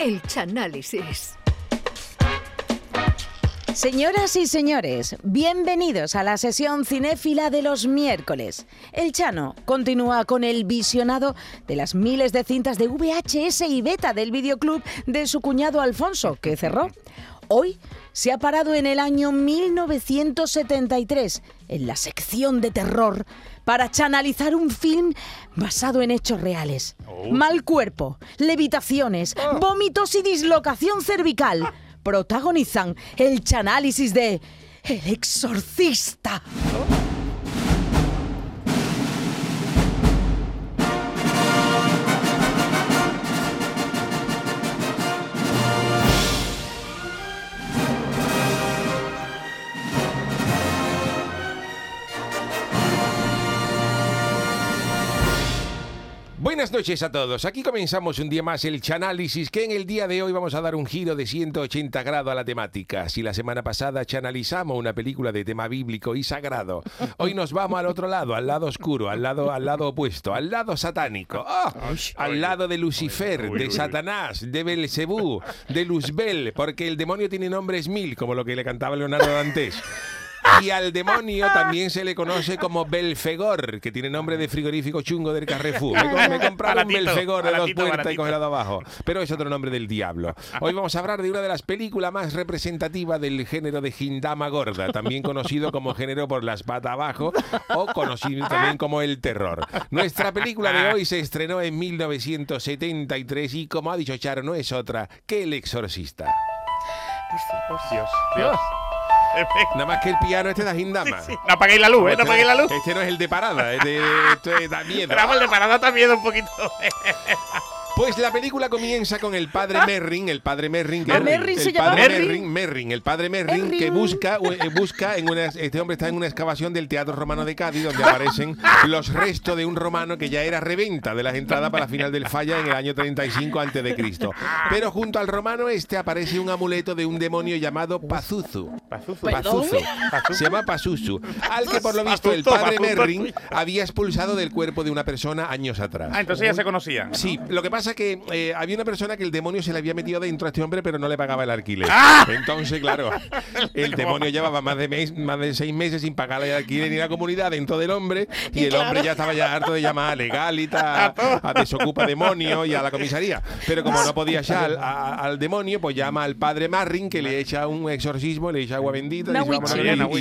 El Chanálisis. Señoras y señores, bienvenidos a la sesión cinéfila de los miércoles. El Chano continúa con el visionado de las miles de cintas de VHS y beta del videoclub de su cuñado Alfonso, que cerró. Hoy se ha parado en el año 1973, en la sección de terror, para chanalizar un film basado en hechos reales. Mal cuerpo, levitaciones, vómitos y dislocación cervical protagonizan el chanálisis de El Exorcista. Buenas noches a todos. Aquí comenzamos un día más el Chanálisis, que en el día de hoy vamos a dar un giro de 180 grados a la temática. Si la semana pasada chanalizamos una película de tema bíblico y sagrado, hoy nos vamos al otro lado, al lado oscuro, al lado, al lado opuesto, al lado satánico, ¡Ah! al lado de Lucifer, de Satanás, de Belcebú, de Luzbel, porque el demonio tiene nombres mil, como lo que le cantaba Leonardo Dantes. Y al demonio también se le conoce como Belfegor, que tiene nombre de frigorífico chungo del Carrefour. Me, me compraron un Baratito, Belfegor de dos baratito, puertas y congelado abajo. Pero es otro nombre del diablo. Hoy vamos a hablar de una de las películas más representativas del género de Hindama Gorda, también conocido como género por las patas abajo o conocido también como el terror. Nuestra película de hoy se estrenó en 1973 y, como ha dicho Charo, no es otra que El Exorcista. Dios, Dios. Nada más que el piano este de Hindama. Sí, No apaguéis la luz, ¿eh? No apaguéis la luz. Este no es el de parada, es de, esto es- da miedo. Pero vamos, el de parada también un poquito. Pues la película comienza con el padre Merrin, el padre Merrin, que Ah, el, Merrin se el llama padre Merrin. Merrin, Merrin, el padre Merrin, Merrin. que busca, eh, busca en una, este hombre está en una excavación del Teatro Romano de Cádiz, donde aparecen los restos de un romano que ya era reventa de las entradas para la final del Falla en el año 35 antes de Cristo. Pero junto al romano este aparece un amuleto de un demonio llamado Pazuzu. Pazuzu. Pazuzu. Se llama Pazuzu. Al que por lo visto el Pazuzu, padre. Merrin había expulsado del cuerpo de una persona años atrás. Ah, entonces ya se conocían. Sí, lo que pasa que eh, había una persona que el demonio se le había metido dentro a este hombre, pero no le pagaba el alquiler. ¡Ah! Entonces, claro, el demonio llevaba más de mes, más de seis meses sin pagarle el alquiler ni la comunidad dentro del hombre, y el hombre ya estaba ya harto de llamar a legalita, a desocupa demonio y a la comisaría. Pero como no podía ya al, a- al demonio, pues llama al padre Marrin que le echa un exorcismo, le echa agua bendita, le lo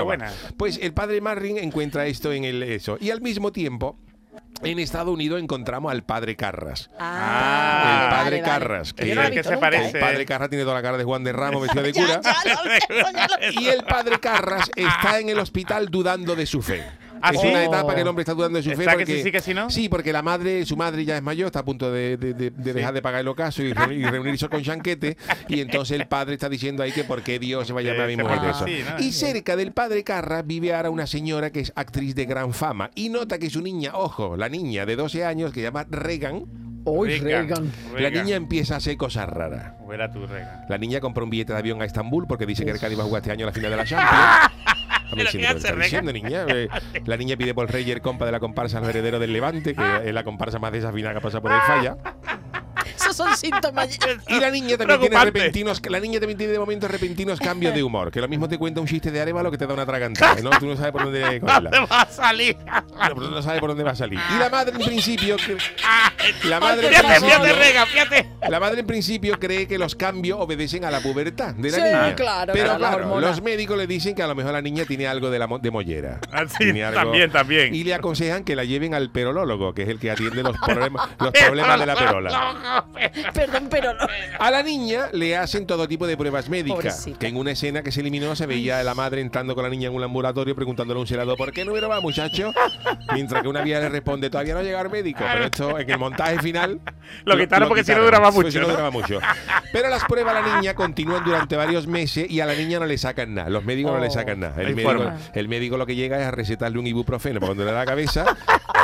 va. buena. Pues el padre Marrin encuentra esto en el eso. Y al mismo tiempo, en Estados Unidos encontramos al padre Carras. Ah, el vale, padre vale. Carras. Que que no se parece. El padre Carras tiene toda la cara de Juan de Ramos vestido de cura. Ya, ya lo ya. Y el padre Carras está en el hospital dudando de su fe. ¿Ah, es sí? una etapa que el hombre está dudando de su fe. ¿Está que porque, sí, sí, que sí, no? Sí, porque la madre, su madre ya es mayor, está a punto de, de- de- de dejar de pagar el ocaso y, reunir- y reunirse con Chanquete. Y entonces el padre está diciendo ahí que por qué Dios se va a llamar a mi mujer de eso. ¿no? Y cerca del padre Carras vive ahora una señora que es actriz de gran fama. Y nota que su niña, ojo, la niña de 12 años que se llama Regan, Uy, Regan. Regan. la niña empieza a hacer cosas raras. Regan. La niña compró un billete de avión a Estambul porque dice que el Cádiz va a jugar este año la final de la Champions. Dame Pero diciendo ¿qué lo que hace, está Regan? diciendo, niña. Eh, La niña pide por Reyer, compa de la comparsa al heredero del Levante, que es la comparsa más desafinada que pasa por el falla. Esos son síntomas. Y la niña también tiene repentinos, la niña también tiene de momento repentinos cambios de humor, que lo mismo te cuenta un chiste de Arevalo que te da una tragantada, ¿no? Tú no sabes por dónde cogerla. ¿Dónde va a salir? No, pero no sabes por dónde va a salir. Y la madre en principio, que- la madre en Fíjate, principio, fíjate, Regan, fíjate. La madre en principio cree que los cambios obedecen a la pubertad de la Sí, niña. claro, Pero claro, los médicos le dicen que a lo mejor la niña tiene algo de, la mo- de mollera. Ah, sí, Tiene algo- también, también. Y le aconsejan que la lleven al perolólogo, que es el que atiende los problemas, los problemas de la perola. Perdón, pero no. A la niña le hacen todo tipo de pruebas médicas. Pobrecita. Que en una escena que se eliminó se veía a la madre entrando con la niña en un ambulatorio preguntándole a un celador ¿por qué número va, muchacho? Mientras que una vieja le responde todavía no ha llegado el médico. Pero esto en el montaje final. Lo quitaron porque si no duraba mucho, si no ¿no? duraba mucho. Pero las pruebas a la niña continúan durante varios meses y a la niña no le sacan nada. Los médicos no le sacan nada. no El médico, forma. el médico lo que llega es a recetarle un ibuprofeno para cuando le da la cabeza.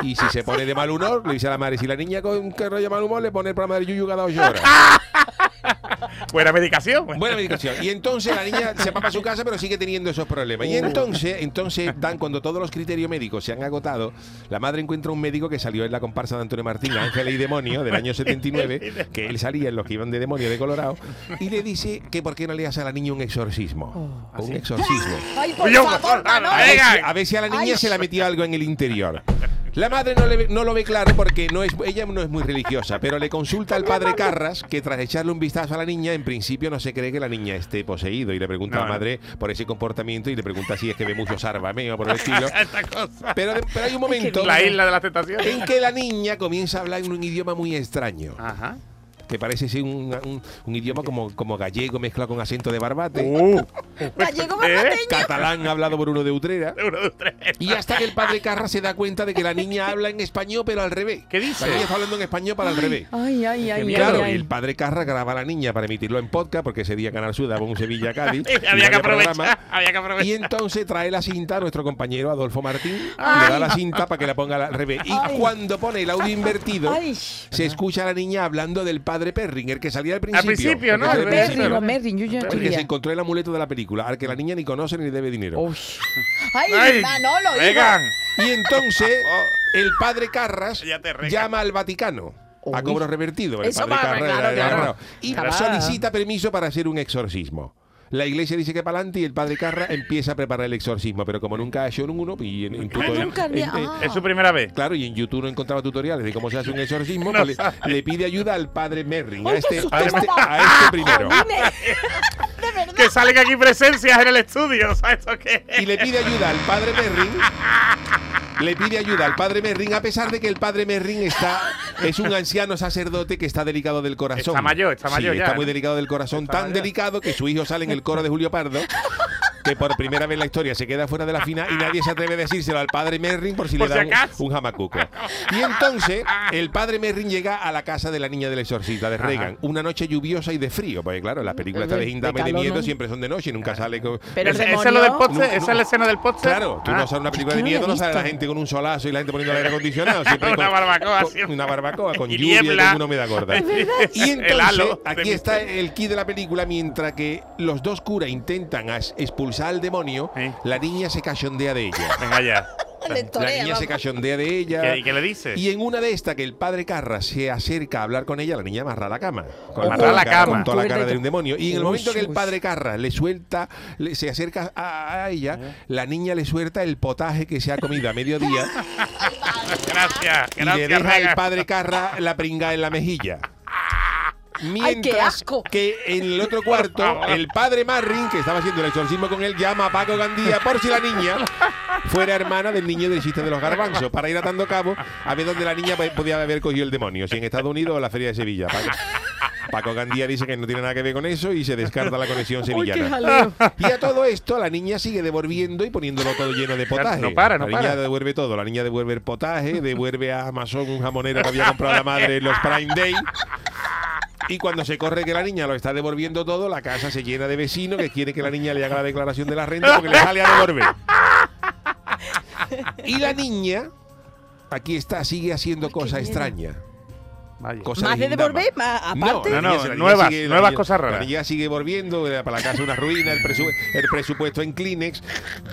Y si se pone de mal humor, le dice a la madre, si la niña con que rollo mal humor, le pone el programa del Yuyu cada ocho horas. Buena medicación. Buena medicación. Y entonces la niña se va para su casa, pero sigue teniendo esos problemas. Y entonces, entonces dan, cuando todos los criterios médicos se han agotado, la madre encuentra un médico que salió en la comparsa de Antonio Martín, Ángel y Demonio, del año 79, que él salía en los que iban de demonio de Colorado, y le dice que por qué no le hace a la niña un exorcismo. un exorcismo. Ay, por favor, Manolo. A ver, si, a ver si a la niña Ay. se le metió algo en el interior. La madre no, le ve- no lo ve claro porque no es, ella no es muy religiosa, pero le consulta al padre Carras que tras echarle un vistazo a la niña, en principio no se cree que la niña esté poseído y le pregunta a No, la no. madre por ese comportamiento y le pregunta si es que ve mucho sarbameo por el estilo. Esta cosa. Pero, pero hay un momento La isla de las tentaciones. en que la niña comienza a hablar en un idioma muy extraño, Ajá. Que parece ser un, un- un idioma como, como gallego mezclado con acento de barbate. Uh. Gallego ¿Eh? barbateño. Catalán hablado por uno de Utrera. Uno. Y hasta que el padre Carra se da cuenta de que la niña habla en español, pero al revés. ¿Qué dice? La niña está hablando en español, pero al revés. Ay, ay, ay. Claro, ay, y ay. el padre Carra graba a la niña para emitirlo en podcast, porque ese día Canal Sur daba un Sevilla Cádiz. y había no que aprovechar. programa. Había que aprovechar. Y entonces trae la cinta a nuestro compañero Adolfo Martín, y le Ay. da la cinta para que la ponga al revés. Y Ay. cuando pone el audio invertido, Ay. se escucha a la niña hablando del padre Perrin, el que salía al principio. principio, ¿no? El que El salía al principio, o Merrin, yo ya El que se encontró el amuleto de la película, al que la niña ni conoce ni le debe dinero. Uy. Ay, Ay, Manolo, hijo. Vengan. Y entonces el padre Carras llama al Vaticano a cobro revertido. El Eso padre Carras claro, claro. y Claro. solicita permiso para hacer un exorcismo. La iglesia dice que para adelante y el padre Carras empieza a preparar el exorcismo, pero como nunca ha hecho uno y en, en Ah, nunca había- en- en- ah. Es su primera vez. Claro, y en YouTube no encontraba tutoriales de cómo se hace un exorcismo, No pues le, le pide ayuda al padre Merrin, a este, a este, a este primero. Que salen aquí presencias en el estudio. ¿Sabes esto qué? y le pide ayuda al padre Merrin. Le pide ayuda al padre Merrin, a pesar de que el padre Merrin está, es un anciano sacerdote que está delicado del corazón. Está mayor, está mayor Sí, ya, Está muy ¿no? delicado del corazón, Está tan mayor. delicado que su hijo sale en el coro de Julio Pardo. Que por primera vez en la historia se queda fuera de la final y nadie se atreve a decírselo al padre Merrin por si Por le si dan acaso. un jamacuco. Y entonces el padre Merrin llega a la casa de la niña del exorcista de Reagan, una noche lluviosa y de frío, porque claro, las películas De- estas de y de miedo ¿no? siempre son de noche y nunca sale con... Pero el ¿Ese, ese es lo del póster? ¿Esa es la escena del póster? Claro, tú Ah. no sabes una película de miedo, no sabes la gente con un solazo y la gente poniendo el aire acondicionado. siempre Una con- barbacoa con- siempre. Una barbacoa con Y lluvia y con una humedad gorda. Y entonces, aquí está el key de la película, mientras que los dos curas intentan as- al demonio, la niña se cachondea de ella. Venga ya. La niña se cachondea de ella. ¿Qué, y qué le dice? Y en una de estas que el padre Carra se acerca a hablar con ella, la niña amarra la cama. Con Amarra la cama. Con toda la cara de un demonio. Y en el momento que el padre Carra le suelta, le- se acerca a, a ella, la niña le suelta el potaje que se ha comido a mediodía Gracias. y le Gracias, deja Rega. al padre Carra la pringa en la mejilla. ¡Ay, qué asco! que en el otro cuarto, el padre Marrin, que estaba haciendo el exorcismo con él, llama a Paco Gandía por si la niña fuera hermana del niño del chiste de los garbanzos, para ir atando cabo a ver dónde la niña po- podía haber cogido el demonio, si en Estados Unidos o la Feria de Sevilla. Paco, Paco Gandía dice que no tiene nada que ver con eso y se descarta la conexión Uy, sevillana. jaleo. Y a todo esto, la niña sigue devolviendo y poniéndolo todo lleno de potaje. No para, no la niña para. devuelve todo. La niña devuelve el potaje, devuelve a Amazon un jamonero que había comprado la madre en los Prime Day. Y cuando se corre que la niña lo está devolviendo todo, la casa se llena de vecinos que quieren que la niña le haga la declaración de la renta porque le sale a devolver. Y la niña, aquí está, sigue haciendo cosas extrañas. Vaya. Cosas Más de devolver, más aparte. la No, no, niña nuevas- sigue- nuevas cosas raras. La niña sigue volviendo eh, para la casa una ruina, el, presu- el presupuesto en Kleenex.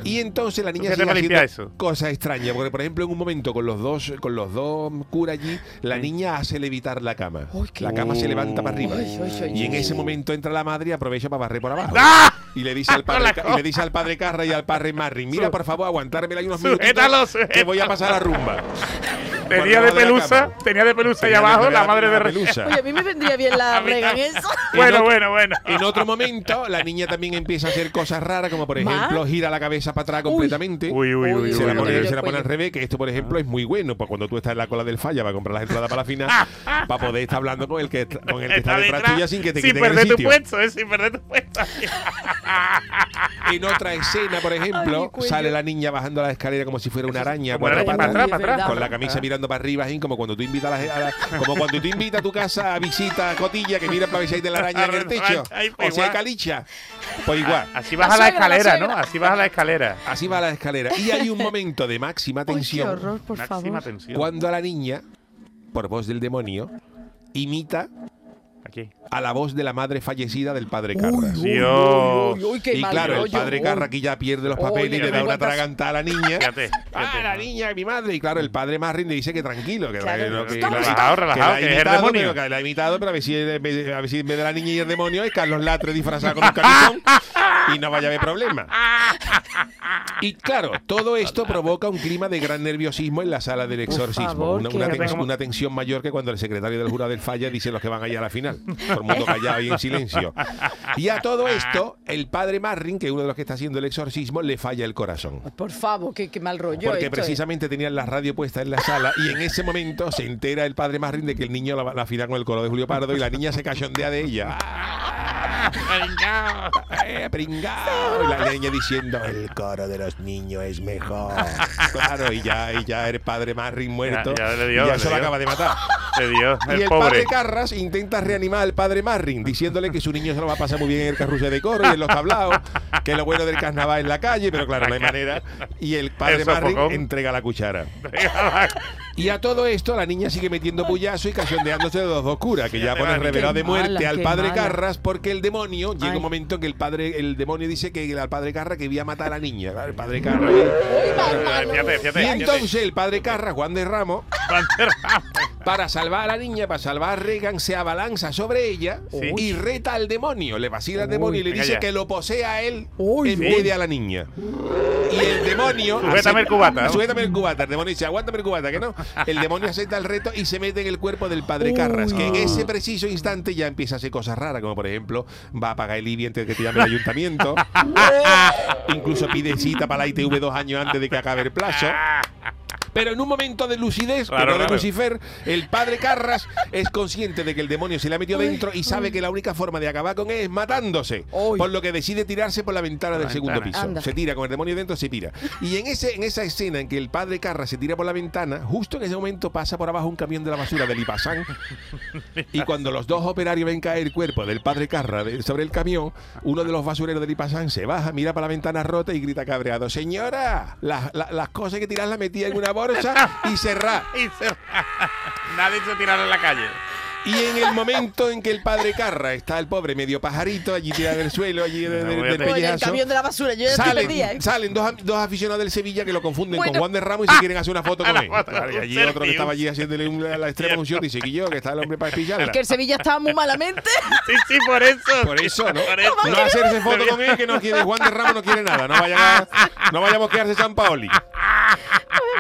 Y entonces la niña ¿Qué te sigue a haciendo eso? cosas extrañas. Porque, por ejemplo, en un momento con los dos con los dos curas allí, la niña hace levitar la cama. Uy, La cama se levanta para arriba. Ay, ay, Y en ese momento entra la madre y aprovecha para barrer por abajo. ¡Ah! Y le dice al padre y le dice al padre Carra y al padre Marrin, mira por favor aguantármela ahí unos minutos que voy a pasar la rumba. Tenía de pelusa, tenía de pelusa ahí abajo, la madre de pelusa. Oye, a mí me vendría bien la A mí Regan también. eso. Bueno, otro- bueno, bueno. En otro momento, la niña también empieza a hacer cosas raras, como por ¿Más? ejemplo, gira la cabeza para atrás completamente. Uy, uy, uy, se uy, la pone, uy. se la pone al revés, que esto, por ejemplo, es muy bueno. Pues cuando tú estás en la cola del falla para comprar las entradas para la final, para poder estar hablando con el que, con el que está detrás tuya sin que te sin quiten el perder tu sitio. puesto, eh, sin perder tu puesto. En otra escena, por ejemplo, sale la niña bajando la escalera como si fuera una araña, cuatro patas, para atrás, para atrás. con la camisa mirando para arriba, así como cuando tú invitas a la, a la- como cuando tú invitas a tu casa a visita a Cotilla que mira para ver si hay de la araña en el techo Ay, o pues si hay calicha. Pues igual. Así baja La la, escalera, ¿no? Así baja la escalera. Así va la escalera. Y hay un momento de máxima Ay, qué tensión horror, por Máxima favor. tensión. cuando a la niña, por voz del demonio, imita Aquí. a la voz de la madre fallecida del padre Carras. Dios. Uy, uy, qué y mal claro, el padre Uy. Carra aquí ya pierde los papeles y le da una cuántas- tragantada a la niña. Fíjate, Ah, la niña, mi madre. Y claro, el padre Marrin le dice que tranquilo, que, Claro. que no, que Estamos la- relajado, relajado, la ha que es el demonio. pero que la ha imitado, pero a ver si, en vez de- a ver si en vez de la niña y el demonio es Carlos Latre disfrazado con un camisón y no vaya a haber problema. Y claro, todo esto provoca un clima de gran nerviosismo en la sala del exorcismo. favor, una, tens- una tensión mayor que cuando el secretario del jurado del falla dice los que van allá a la final. Todo el mundo callado y en silencio. Y a todo esto, el padre Marrin, que es uno de los que está haciendo el exorcismo, le falla el corazón. Por favor, qué, qué mal rollo. Porque esto, ¿eh? precisamente tenían la radio puesta en la sala y en ese momento se entera el padre Marrin de que el niño la, la afina con el coro de Julio Pardo y la niña se cachondea de ella. Pringao. ¡Eh, pringao! Y la niña diciendo, el coro de los niños es mejor. Claro, y ya, y ya el padre Marrin muerto. Ya- ya le dio, y ya le se lo acaba de matar. Le dio Y el el padre. Carras intenta reanimar al padre Marrin, diciéndole que su niño se lo va a pasar muy bien en el carrusel de coro y en los tablaos, que lo bueno del carnaval es la calle, pero claro, no hay manera. Y el padre Marrin entrega la cuchara. Y a todo esto, la niña sigue metiendo puyazo y cachondeándose de los dos curas, que ya pone revelado de muerte mala, al padre mala. Carras, porque el demonio, llega un momento en que el padre, el demonio dice que al padre Carras que iba a matar a la niña. El padre Carras. Fíjate, fíjate. Y entonces el padre Carras, Juan de Ramos, para salvar a la niña, para salvar a Regan, se abalanza sobre ella Sí. y reta al demonio. Le vacila al demonio y le dice ya. que lo posea a él Uy, en vez de a la niña. Y el demonio. Sujétame el cubata, ¿no? Sujétame el cubata. El demonio dice, aguántame el cubata, que no. El demonio acepta el reto y se mete en el cuerpo del padre Uy. Carras, que en ese preciso instante ya empieza a hacer cosas raras, como por ejemplo, va a pagar el IBI antes de que te llame el ayuntamiento. Incluso pide cita para la ITV dos años antes de que acabe el plazo. Pero en un momento de lucidez, Claro, pero de claro. Lucifer, el padre Carras es consciente de que el demonio se le ha metido dentro y sabe que la única forma de acabar con él es matándose. Uy. Por lo que decide tirarse por la ventana del segundo piso. Anda. Se tira con el demonio dentro, se tira. Y en, ese, en esa escena en que el padre Carras se tira por la ventana, justo en ese momento pasa por abajo un camión de la basura del Ipasán. y cuando los dos operarios ven caer el cuerpo del padre Carras sobre el camión, uno de los basureros del Ipasán se baja, mira para la ventana rota y grita cabreado: Señora, las, las- las cosas que tiras las metía en una bolsa y cerrá. Y se- Nadie se tiraron en la calle. Y en el momento en que el padre Carra está el pobre medio pajarito allí tirado en el suelo, allí No, del voy a tener- Oye, el pellejazo, camión de la basura, yo ya Salen, perdida. ¿eh? salen dos, dos aficionados del Sevilla que lo confunden Bueno. con Juan de Ramos y se quieren hacer una foto con él. y allí otro que estaba allí haciéndole una- la extrema unción dice que yo, que está el hombre para espillarla. Es que el Sevilla estaba muy malamente. Sí, sí, por eso. Por eso, ¿no? Por eso. No hacerse foto con él que no quiere, Juan de Ramos no quiere nada. No, vayan a- no vayamos a quedarse San Paoli.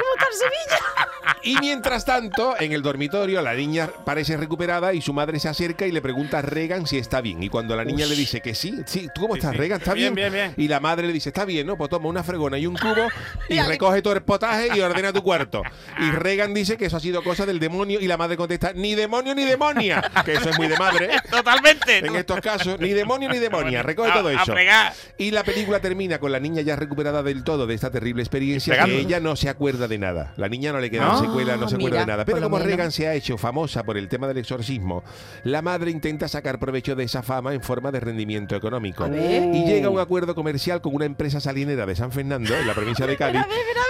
¿Cómo está el Sevilla? Y mientras tanto, en el dormitorio, la niña parece recuperada y su madre se acerca y le pregunta a Regan si está bien. Y cuando la niña le dice que sí, sí, ¿tú cómo Sí, estás, sí. Regan? ¿Está bien? Bien, bien, bien. Y la madre le dice, está bien, ¿no? Pues toma una fregona y un cubo y recoge todo el potaje y ordena tu cuarto. Y Regan dice que eso ha sido cosa del demonio y la madre contesta, ni demonio ni demonia. Que eso es muy de madre. Totalmente. En estos casos, ni demonio ni demonia. Recoge A- todo a eso. fregar. Y la película termina con la niña ya recuperada del todo de esta terrible experiencia, Y que ella no se acuerda de nada. La niña no le quedan Ah, secuelas, no se de nada. Pero como menos. Regan se ha hecho famosa por el tema del exorcismo, la madre intenta sacar provecho de esa fama en forma de rendimiento económico. Y llega a un acuerdo comercial con una empresa salinera de San Fernando, en la provincia de Cádiz,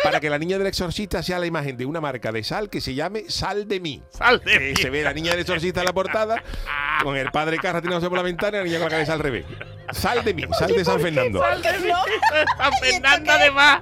para que la niña del exorcista sea la imagen de una marca de sal que se llame Sal de mí. Sal de mí. se ve la niña del exorcista en la portada, con el padre Carra tirándose por la ventana y la niña con la cabeza al revés. Sal de mí, sal de San Fernando. Sal de mí. No. San Fernando además.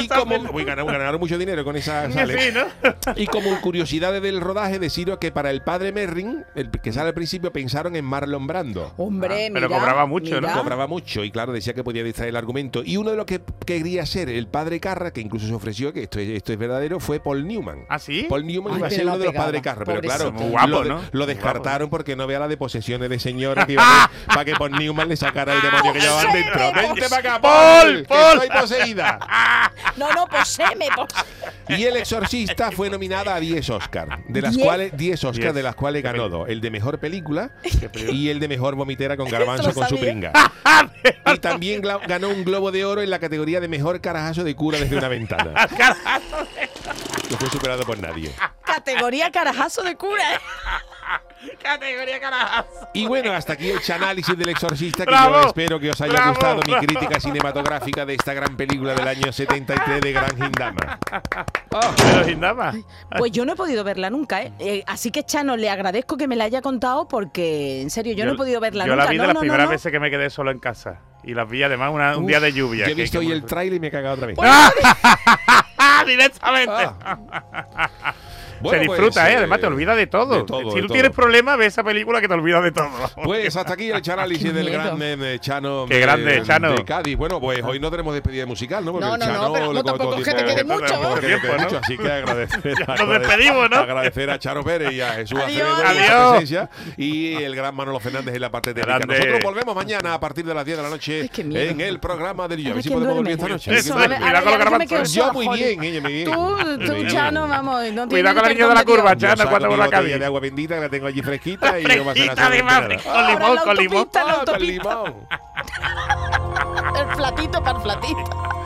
Y como uy, ganaron, ganaron mucho dinero con esa sale. Sí, ¿no? Y como curiosidades del rodaje, deciros que para el padre Merrin, el que sale al principio, pensaron en Marlon Brando. Hombre, Ah, pero mira, cobraba mucho, ¿no? mira. Cobraba mucho y claro, decía que podía distraer el argumento. Y uno de los que quería ser el padre Carra, que incluso se ofreció, que esto es, esto es verdadero, fue Paul Newman. ¿Ah, sí? Paul Newman Ay, iba a ser uno de los padres Carra, pero claro, pobrecito. Muy guapo, lo, de- ¿no? lo Muy guapo. descartaron porque no vea la de posesiones de señora que iba a haber para que Paul Newman le sacara el demonio que llevaban dentro. Vente para acá, Paul, Paul, estoy poseída. No, no, poseme, poseme. Y El Exorcista fue nominada a 10 Oscars, de las ¿Diez? cuales 10 Oscars, Diez. de las cuales ganó dos, el de mejor película y el de mejor vomitera con garbanzo con su pringa. Y también ganó un globo de oro en la categoría de mejor carajazo de cura desde una ventana. Que fue superado por nadie. Categoría carajazo de cura. ¿eh? Categoría carajas. Y bueno, hasta aquí el análisis del exorcista, que Bravo, yo espero que os haya bravo, gustado mi crítica cinematográfica de esta gran película del año 73 de Gran Hindama. Oh, Pero sin nada. Pues yo no he podido verla nunca, ¿eh? Eh, así que, Chano, le agradezco que me la haya contado porque, en serio, yo, no he podido verla yo nunca. la vi de no, las no, no, primeras no. veces que me quedé solo en casa. Y las vi además una- un uf, día de lluvia. Yo he visto hoy el trailer y me he cagado otra vez. Directamente. Ah. Bueno, Se disfruta, pues, ¿eh? Además te olvida de todo. de todo, si de tú todo. tienes problemas, ve esa película que te olvida de todo. Pues hasta aquí el análisis del miedo. gran eh, Chano. Qué grande, eh, Chano. De Cádiz. Bueno, pues hoy no tenemos despedida musical, ¿no? Porque No, el no, no, Chano pero no coge todo tampoco es que te quede no, mucho. no, te tiempo, ¿no? mucho, Así que agradecer, nos despedimos, ¿no? agradecer a Charo Pérez y a Jesús. Acevedo por su Adiós. presencia y el gran Manolo Fernández en la parte técnica. Grande. Nosotros volvemos mañana a partir de las 10 de la noche miedo. en el programa del Yo. A ver si podemos dormir esta noche. Eso. Yo muy bien, ella muy bien. Tú. Chano, vamos, no Cuidado de la curva. Yo saco cuando la botella Cádiz. de agua bendita que la tengo allí fresquita y además, nada. con limón, con limón. Ah, con limón. El platito para el platito.